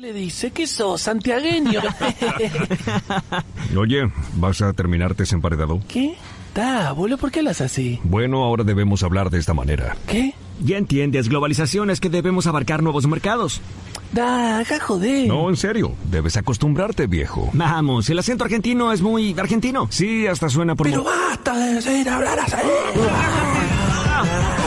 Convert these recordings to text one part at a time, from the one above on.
Le dice que sos santiagueño. Oye, ¿vas a terminarte ese emparedado? ¿Qué? Da, boludo, ¿por qué hablas así? Bueno, ahora debemos hablar de esta manera. ¿Qué? Ya entiendes, globalización es que debemos abarcar nuevos mercados. Da, acá joder. No, en serio, debes acostumbrarte, viejo. Vamos, el acento argentino es muy argentino. Sí, hasta suena por... Pero basta de decir hablar así.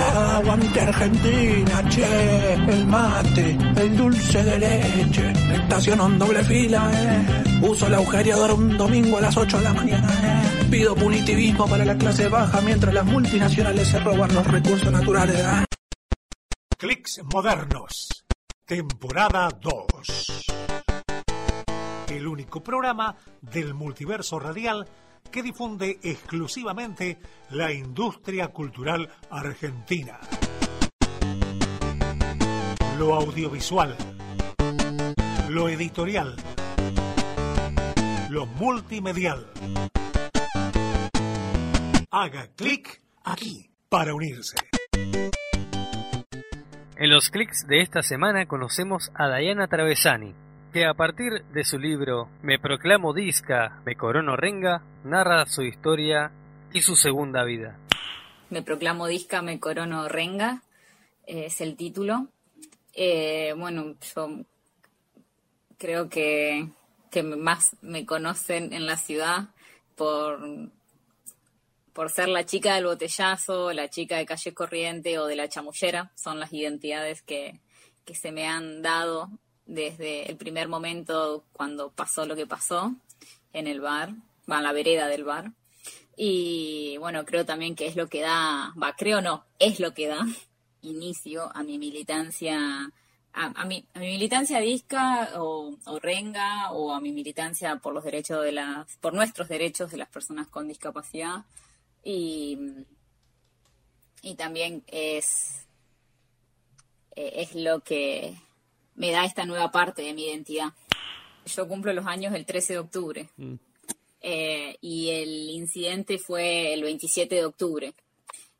Aguante Argentina, che, el mate, el dulce de leche, estaciono en doble fila, eh. Uso el agujereador un domingo a las 8 de la mañana, eh. Pido punitivismo para la clase baja mientras las multinacionales se roban los recursos naturales. eh. Clicks Modernos, temporada 2. El único programa del multiverso radial que difunde exclusivamente la industria cultural argentina. Lo audiovisual, lo editorial, lo multimedial. Haga clic aquí para unirse. En los clics de esta semana conocemos a Diana Travesani, que a partir de su libro Me proclamo disca, me corono renga, narra su historia y su segunda vida. Me proclamo disca, me corono renga, eh, es el título. Eh, bueno, yo creo que, que más me conocen en la ciudad por, por ser la chica del botellazo, la chica de calle corriente o de la chamullera. Son las identidades que, que se me han dado desde el primer momento cuando pasó lo que pasó en el bar, en la vereda del bar. Y bueno, creo también que es lo que da, va, creo no, es lo que da inicio a mi militancia, a, a mi, a mi militancia disca o, o renga o a mi militancia por los derechos de las, por nuestros derechos de las personas con discapacidad. Y, y también es, eh, es lo que me da esta nueva parte de mi identidad. Yo cumplo los años el 13 de octubre eh, y el incidente fue el 27 de octubre.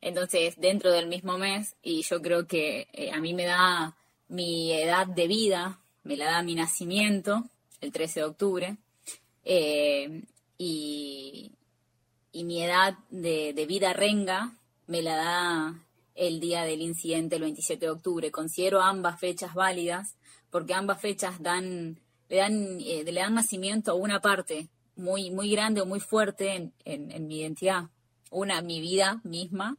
Entonces, dentro del mismo mes, y yo creo que eh, a mí me da mi edad de vida, me la da mi nacimiento, el 13 de octubre, eh, y, y mi edad de, de vida renga me la da el día del incidente, el 27 de octubre. Considero ambas fechas válidas porque ambas fechas dan, le, dan, eh, le dan nacimiento a una parte muy, muy grande o muy fuerte en, mi identidad. Una, mi vida misma,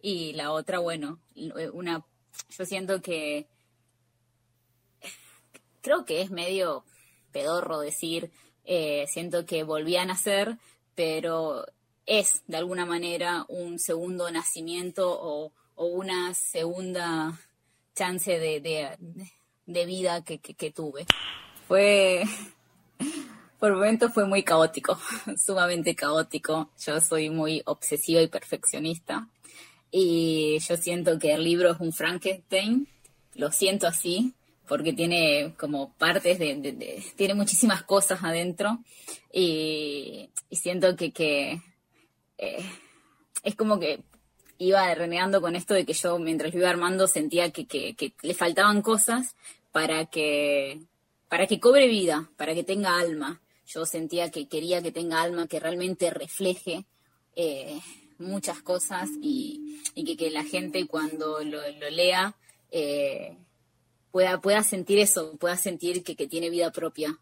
y la otra, bueno, una, yo siento que, creo que es medio pedorro decir, eh, siento que volví a nacer, pero es de alguna manera un segundo nacimiento o, una segunda chance de, de vida que, que, tuve. Fue, por momentos fue muy caótico, sumamente caótico. Yo soy muy obsesiva y perfeccionista y yo siento que el libro es un Frankenstein, lo siento así, porque tiene como partes de, tiene muchísimas cosas adentro y, y siento que, que eh, es como que iba renegando con esto de que yo mientras lo iba armando sentía que, que, le faltaban cosas para que, para que cobre vida, para que tenga alma. Yo sentía que quería que tenga alma, que realmente refleje eh, muchas cosas y, y que, que, la gente cuando lo, lo lea eh, pueda, pueda sentir eso, pueda sentir que, que tiene vida propia.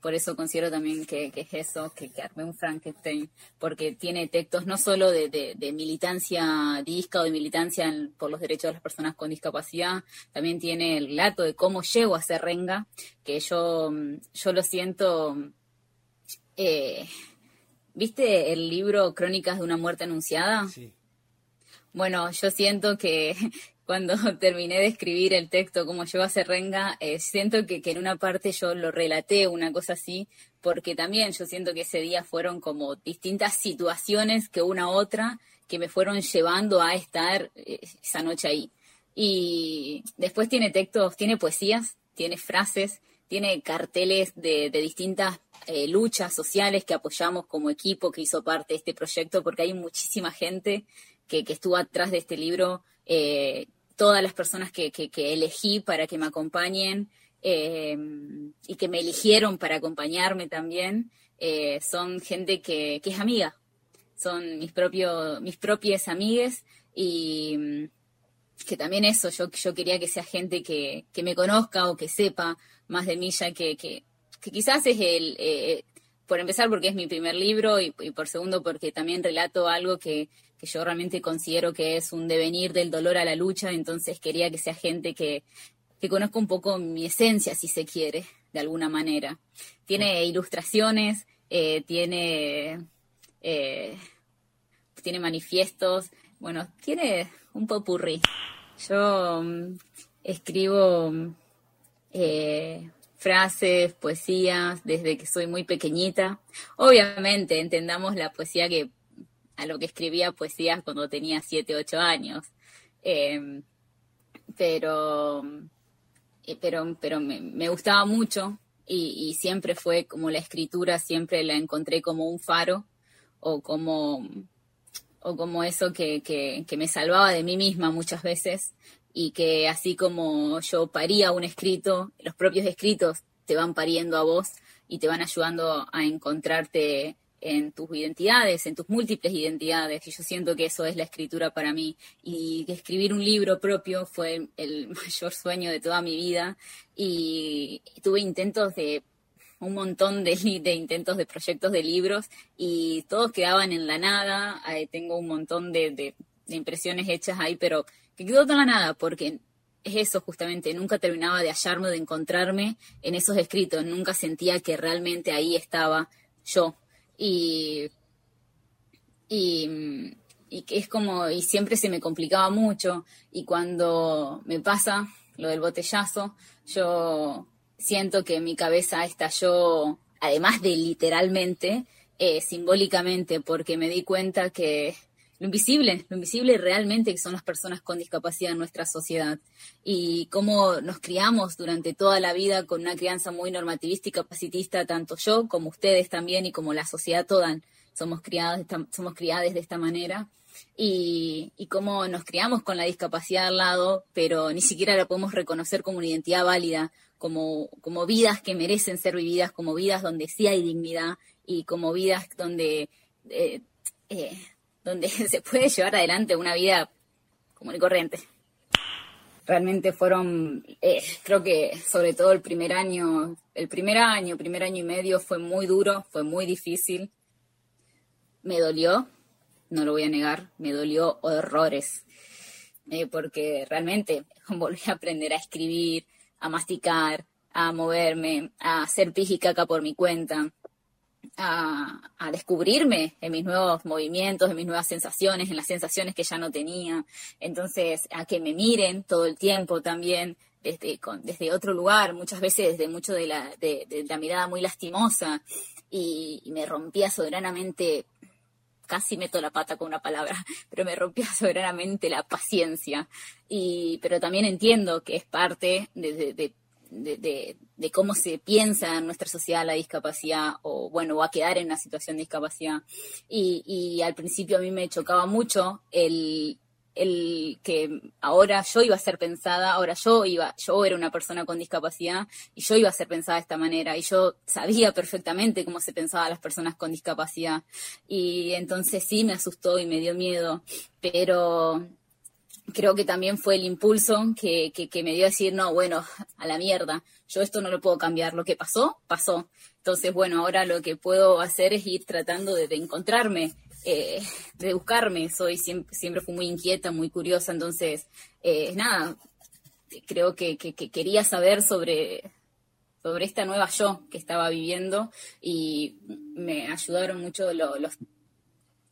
Por eso considero también que, que es eso, que, que, armé un Frankenstein, porque tiene textos no solo de, de, de militancia disca o de militancia en, por los derechos de las personas con discapacidad, también tiene el relato de cómo llego a ser renga, que yo, yo lo siento, eh, ¿viste el libro Crónicas de una muerte anunciada? Sí. Bueno, yo siento que, cuando terminé de escribir el texto como yo a ser renga, eh, siento que, en una parte yo lo relaté, una cosa así, porque también yo siento que ese día fueron como distintas situaciones que una a otra que me fueron llevando a estar eh, esa noche ahí. Y después tiene textos, tiene poesías, tiene frases, tiene carteles de, distintas eh, luchas sociales que apoyamos como equipo que hizo parte de este proyecto, porque hay muchísima gente que, estuvo atrás de este libro todas las personas que, que, elegí para que me acompañen, eh, y que me eligieron para acompañarme también, eh, son gente que, que, es amiga, son mis, propios mis propias amigues y que también eso, yo, yo quería que sea gente que, que me conozca o que sepa más de mí, ya que, que, quizás es el, eh, por empezar porque es mi primer libro y, por segundo porque también relato algo que, que, yo realmente considero que es un devenir del dolor a la lucha, entonces quería que sea gente que, que conozca un poco mi esencia, si se quiere, de alguna manera. Tiene ilustraciones, eh, tiene, eh, tiene manifiestos, bueno, tiene un popurrí. Yo mm, escribo eh, frases, poesías desde que soy muy pequeñita. Obviamente, entendamos la poesía que a lo que escribía poesías cuando tenía 7, 8 años. Em, pero pero, pero me, gustaba mucho y, siempre fue como la escritura, siempre la encontré como un faro o como, o como eso que, que, me salvaba de mí misma muchas veces y que así como yo paría un escrito, los propios escritos te van pariendo a vos y te van ayudando a encontrarte en tus identidades, en tus múltiples identidades, y yo siento que eso es la escritura para mí, y que escribir un libro propio fue el mayor sueño de toda mi vida, y tuve intentos de un montón de, de intentos de proyectos de libros, y todos quedaban en la nada, tengo un montón de, de, impresiones hechas ahí, pero que quedó en la nada, porque es eso justamente, nunca terminaba de hallarme, de encontrarme en esos escritos, nunca sentía que realmente ahí estaba yo, y, y, que es como, y siempre se me complicaba mucho, y cuando me pasa lo del botellazo, yo siento que mi cabeza estalló, además de literalmente, eh, simbólicamente, porque me di cuenta que lo invisible, lo invisible realmente que son las personas con discapacidad en nuestra sociedad. Y cómo nos criamos durante toda la vida con una crianza muy normativista y capacitista, tanto yo como ustedes también y como la sociedad toda. Somos criados, somos criadas de esta manera. Y, y cómo nos criamos con la discapacidad al lado, pero ni siquiera la podemos reconocer como una identidad válida, como, como vidas que merecen ser vividas, como vidas donde sí hay dignidad y como vidas donde... Eh, eh, donde se puede llevar adelante una vida común y corriente. Realmente fueron, eh, creo que sobre todo el primer año, el primer año, primer año y medio fue muy duro, fue muy difícil. Me dolió, no lo voy a negar, me dolió horrores, eh, porque realmente volví a aprender a escribir, a masticar, a moverme, a hacer pis y caca por mi cuenta, a, descubrirme en mis nuevos movimientos, en mis nuevas sensaciones, en las sensaciones que ya no tenía. Entonces, a que me miren todo el tiempo también desde, desde otro lugar, muchas veces desde mucho de la, de, la mirada muy lastimosa y, me rompía soberanamente casi meto la pata con una palabra, pero me rompía soberanamente la paciencia. Y, pero también entiendo que es parte de, de, cómo se piensa en nuestra sociedad la discapacidad o, bueno, a quedar en una situación de discapacidad. Y, y al principio a mí me chocaba mucho el, el que ahora yo iba a ser pensada, ahora yo iba, yo era una persona con discapacidad y yo iba a ser pensada de esta manera y yo sabía perfectamente cómo se pensaba a las personas con discapacidad y entonces sí me asustó y me dio miedo, pero creo que también fue el impulso que, que, me dio a decir, no, bueno, a la mierda, yo esto no lo puedo cambiar, lo que pasó, pasó. Entonces, bueno, ahora lo que puedo hacer es ir tratando de, encontrarme, eh, de buscarme, soy siempre, siempre fui muy inquieta, muy curiosa, entonces, eh, nada, creo que, que, quería saber sobre, sobre esta nueva yo que estaba viviendo y me ayudaron mucho los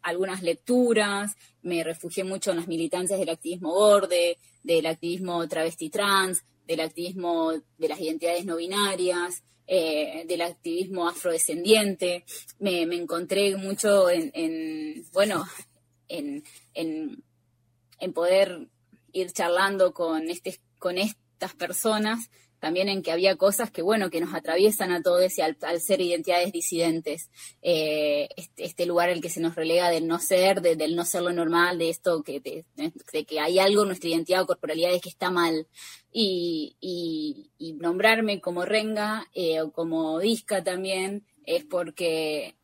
algunas lecturas, me refugié mucho en las militancias del activismo borde, del activismo travesti trans, del activismo de las identidades no binarias, eh, del activismo afrodescendiente. Me, encontré mucho en, bueno, en, poder ir charlando con, este, con estas personas también en que había cosas que, bueno, que nos atraviesan a todos y al, ser identidades disidentes. Eh, este, este, lugar el que se nos relega del no ser, del no ser lo normal, de esto, que, de, que hay algo en nuestra identidad o corporalidad que está mal. Y, nombrarme como renga eh, o como disca también es porque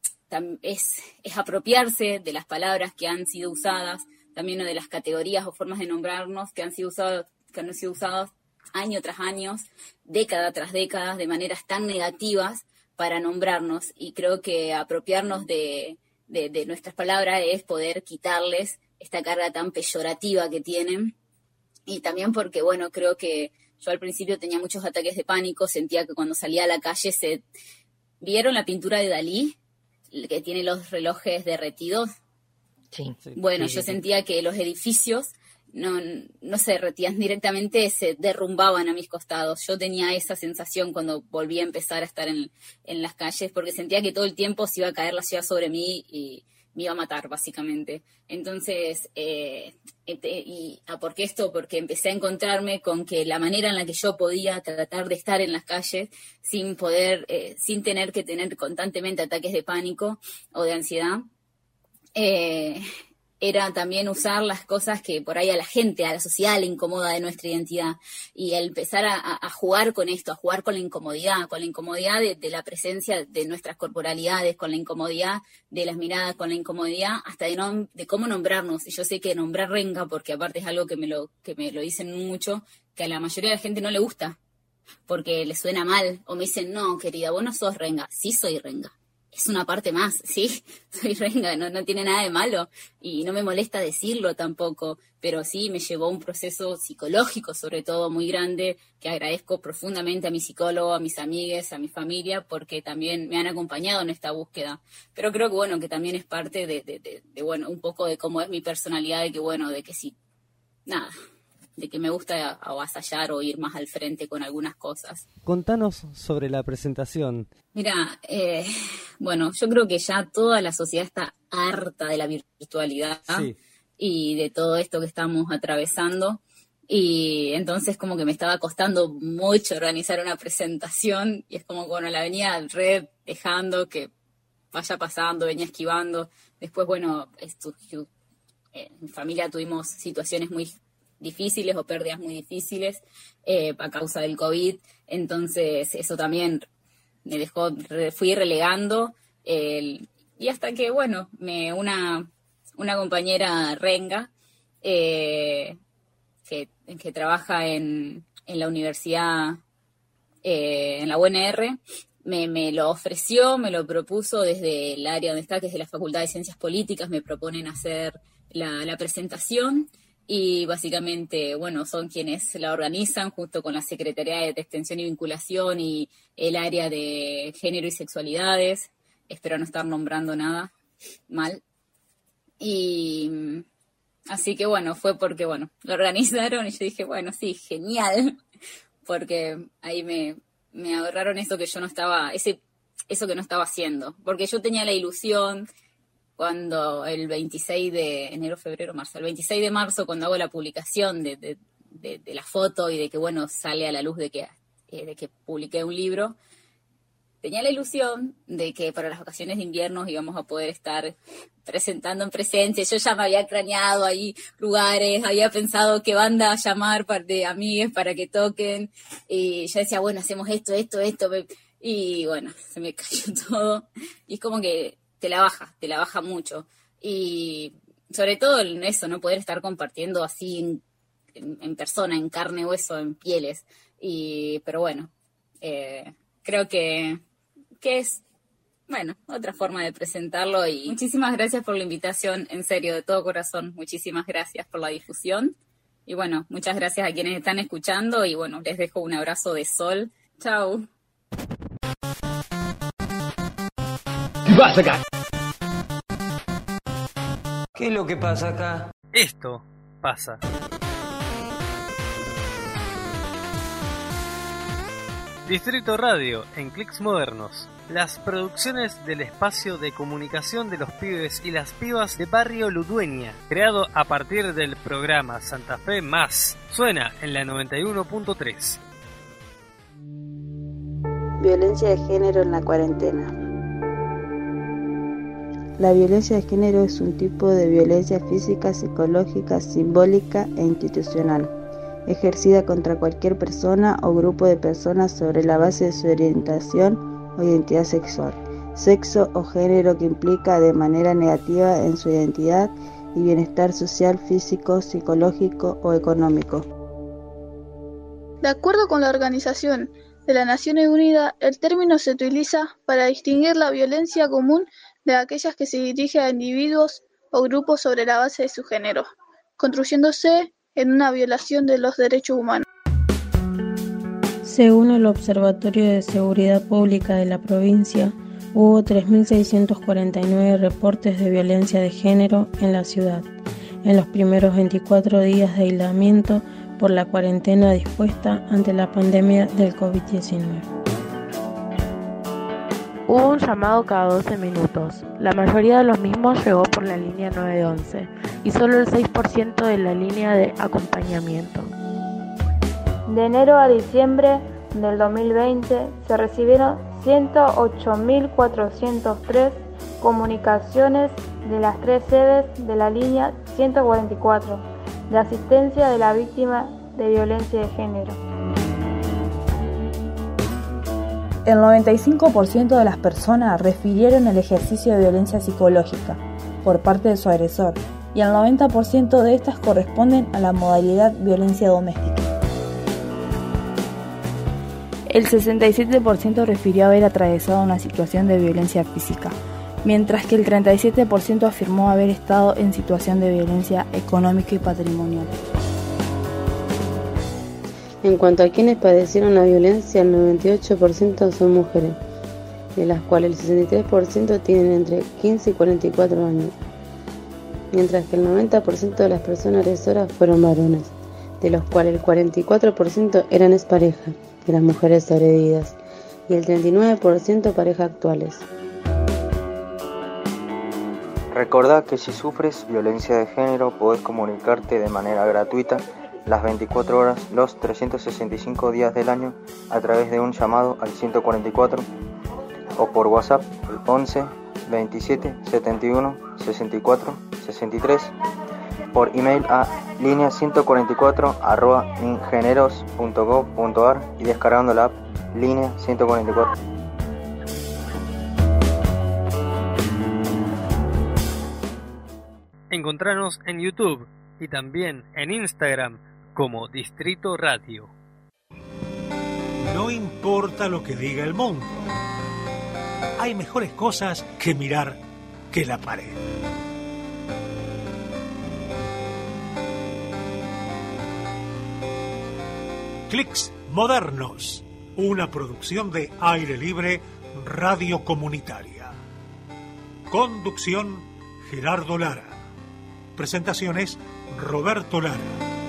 es, es apropiarse de las palabras que han sido usadas, también de las categorías o formas de nombrarnos que han sido usadas, que han sido usadas año tras año, década tras década, de maneras tan negativas para nombrarnos. Y creo que apropiarnos de, de, nuestras palabras es poder quitarles esta carga tan peyorativa que tienen. Y también porque, bueno, creo que yo al principio tenía muchos ataques de pánico, sentía que cuando salía a la calle se... ¿Vieron la pintura de Dalí? que tiene los relojes derretidos. Sí. Bueno, yo sentía que los edificios no, no se derretían directamente, se derrumbaban a mis costados. Yo tenía esa sensación cuando volví a empezar a estar en, en las calles, porque sentía que todo el tiempo se iba a caer la ciudad sobre mí y me iba a matar, básicamente. Entonces, eh, y ¿a por qué esto? Porque empecé a encontrarme con que la manera en la que yo podía tratar de estar en las calles sin poder, eh, sin tener que tener constantemente ataques de pánico o de ansiedad, eh, era también usar las cosas que por ahí a la gente, a la sociedad le incomoda de nuestra identidad. Y empezar a, jugar con esto, a jugar con la incomodidad, con la incomodidad de, la presencia de nuestras corporalidades, con la incomodidad de las miradas, con la incomodidad hasta de, cómo nombrarnos. Y yo sé que nombrar renga, porque aparte es algo que me, lo, que me lo dicen mucho, que a la mayoría de la gente no le gusta, porque le suena mal, o me dicen, no, querida, vos no sos renga, sí soy renga es una parte más, ¿sí? Soy renga, no, no tiene nada de malo y no me molesta decirlo tampoco, pero sí me llevó un proceso psicológico sobre todo muy grande que agradezco profundamente a mi psicólogo, a mis amigues, a mi familia, porque también me han acompañado en esta búsqueda. Pero creo que bueno, que también es parte de, de, de bueno, un poco de cómo es mi personalidad, de que bueno, de que sí, nada, de que me gusta avasallar o ir más al frente con algunas cosas. Contanos sobre la presentación. Mira, eh, bueno, yo creo que ya toda la sociedad está harta de la virtualidad y de todo esto que estamos atravesando. Y entonces como que me estaba costando mucho organizar una presentación y es como bueno, la venía red dejando que vaya pasando, venía esquivando. Después, bueno, esto, en eh, mi familia tuvimos situaciones muy difíciles o pérdidas muy difíciles eh, a causa del COVID. Entonces, eso también me dejó, fui relegando. y hasta que, bueno, me, una, una compañera renga eh, que, que, trabaja en, en la universidad, eh, en la UNR, me, me, lo ofreció, me lo propuso desde el área donde está, que es de la Facultad de Ciencias Políticas, me proponen hacer la, la presentación y básicamente, bueno, son quienes la organizan junto con la Secretaría de Extensión y Vinculación y el área de género y sexualidades. Espero no estar nombrando nada mal. Y así que bueno, fue porque, bueno, lo organizaron y yo dije, bueno, sí, genial, porque ahí me, me ahorraron eso que yo no estaba, ese, eso que no estaba haciendo, porque yo tenía la ilusión cuando el 26 de enero, febrero, marzo, el 26 de marzo, cuando hago la publicación de, de, la foto y de que, bueno, sale a la luz de que, eh, de que publiqué un libro, tenía la ilusión de que para las vacaciones de invierno íbamos a poder estar presentando en presencia. Yo ya me había craneado ahí lugares, había pensado qué banda llamar de amigues para que toquen. Y ya decía, bueno, hacemos esto, esto, esto. Y bueno, se me cayó todo. Y es como que te la baja, te la baja mucho. Y sobre todo en eso, no poder estar compartiendo así en, persona, en carne, hueso, en pieles. Y, pero bueno, eh, creo que, que es, bueno, otra forma de presentarlo. Y muchísimas gracias por la invitación, en serio, de todo corazón. Muchísimas gracias por la difusión. Y bueno, muchas gracias a quienes están escuchando y bueno, les dejo un abrazo de sol. Chao. ¿Qué es lo que pasa acá? Esto pasa. Distrito Radio en clics modernos. Las producciones del espacio de comunicación de los pibes y las pibas de Barrio Ludueña, creado a partir del programa Santa Fe Más. Suena en la 91.3. Violencia de género en la cuarentena. La violencia de género es un tipo de violencia física, psicológica, simbólica e institucional, ejercida contra cualquier persona o grupo de personas sobre la base de su orientación o identidad sexual, sexo o género que implica de manera negativa en su identidad y bienestar social, físico, psicológico o económico. De acuerdo con la Organización de las Naciones Unidas, el término se utiliza para distinguir la violencia común de aquellas que se dirige a individuos o grupos sobre la base de su género, construyéndose en una violación de los derechos humanos. Según el Observatorio de Seguridad Pública de la provincia, hubo 3.649 reportes de violencia de género en la ciudad en los primeros 24 días de aislamiento por la cuarentena dispuesta ante la pandemia del COVID-19. Hubo un llamado cada 12 minutos. La mayoría de los mismos llegó por la línea 911 y solo el 6% de la línea de acompañamiento. De enero a diciembre del 2020 se recibieron 108.403 comunicaciones de las tres sedes de la línea 144 de asistencia de la víctima de violencia de género. El 95% de las personas refirieron el ejercicio de violencia psicológica por parte de su agresor y el 90% de estas corresponden a la modalidad violencia doméstica. El 67% refirió haber atravesado una situación de violencia física, mientras que el 37% afirmó haber estado en situación de violencia económica y patrimonial. En cuanto a quienes padecieron la violencia, el 98% son mujeres, de las cuales el 63% tienen entre 15 y 44 años, mientras que el 90% de las personas agresoras fueron varones, de los cuales el 44% eran exparejas de las mujeres agredidas y el 39% parejas actuales. Recordá que si sufres violencia de género podés comunicarte de manera gratuita las 24 horas, los 365 días del año a través de un llamado al 144 o por WhatsApp al 11 27 71 64 63 por email a línea 144 arroba y descargando la app línea 144. Encontrarnos en YouTube y también en Instagram como Distrito Radio. No importa lo que diga el mundo. Hay mejores cosas que mirar que la pared. Clicks Modernos, una producción de aire libre radio comunitaria. Conducción Gerardo Lara. Presentaciones Roberto Lara.